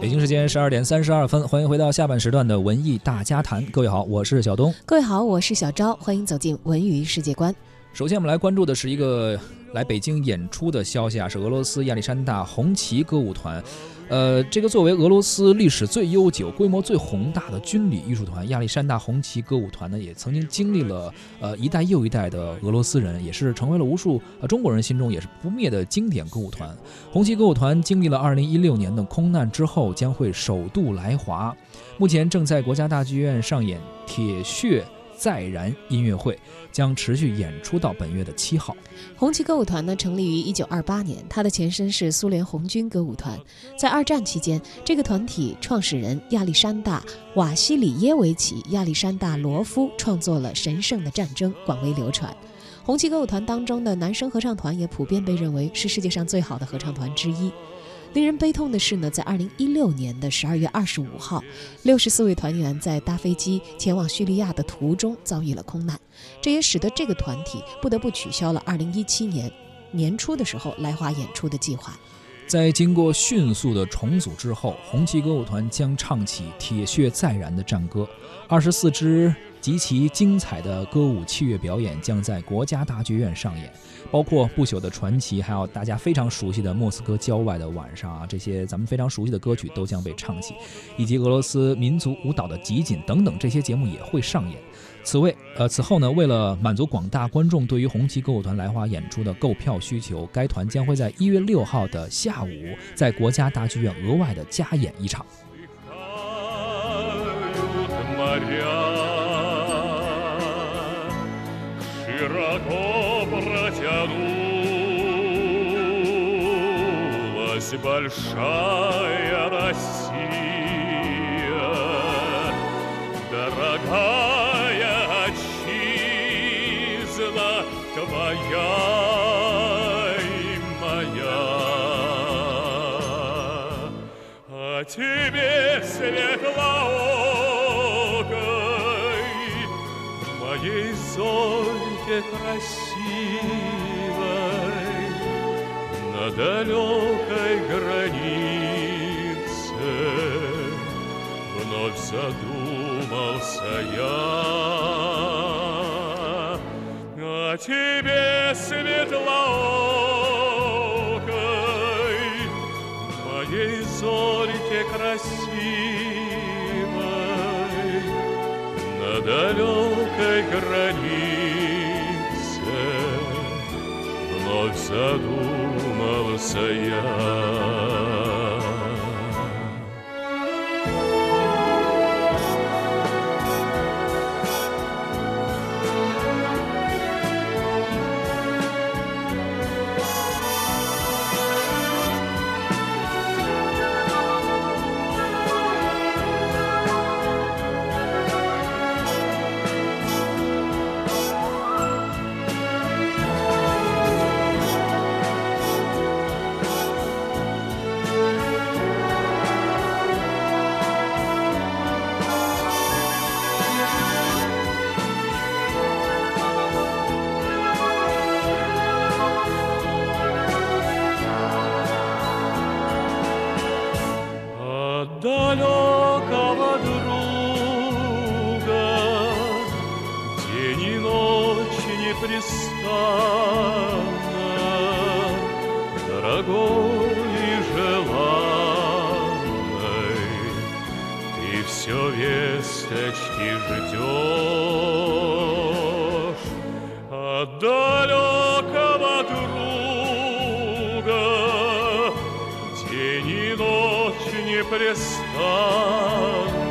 北京时间十二点三十二分，欢迎回到下半时段的文艺大家谈。各位好，我是小东。各位好，我是小昭。欢迎走进文娱世界观。首先，我们来关注的是一个来北京演出的消息啊，是俄罗斯亚历山大红旗歌舞团。呃，这个作为俄罗斯历史最悠久、规模最宏大的军旅艺术团，亚历山大红旗歌舞团呢，也曾经经历了呃一代又一代的俄罗斯人，也是成为了无数呃中国人心中也是不灭的经典歌舞团。红旗歌舞团经历了2016年的空难之后，将会首度来华，目前正在国家大剧院上演《铁血》。再燃音乐会将持续演出到本月的七号。红旗歌舞团呢，成立于一九二八年，它的前身是苏联红军歌舞团。在二战期间，这个团体创始人亚历山大·瓦西里耶维奇·亚历山大罗夫创作了《神圣的战争》，广为流传。红旗歌舞团当中的男声合唱团也普遍被认为是世界上最好的合唱团之一。令人悲痛的是呢，在二零一六年的十二月二十五号，六十四位团员在搭飞机前往叙利亚的途中遭遇了空难，这也使得这个团体不得不取消了二零一七年年初的时候来华演出的计划。在经过迅速的重组之后，红旗歌舞团将唱起铁血再燃的战歌，二十四支。极其精彩的歌舞器乐表演将在国家大剧院上演，包括不朽的传奇，还有大家非常熟悉的莫斯科郊外的晚上啊，这些咱们非常熟悉的歌曲都将被唱起，以及俄罗斯民族舞蹈的集锦等等这些节目也会上演。此为呃此后呢，为了满足广大观众对于红旗歌舞团来华演出的购票需求，该团将会在一月六号的下午在国家大剧院额外的加演一场。Широко протянулась большая Россия, дорогая отчизна твоя и моя. А тебе светлоокой красивой На далекой границе. Вновь задумался я. О тебе светлоокой Моей зорьке красивой На далекой границе вновь задумался я. далекого друга. День и ночь непрестанно Дорогой и желанной Ты все весточки ждешь непрестанно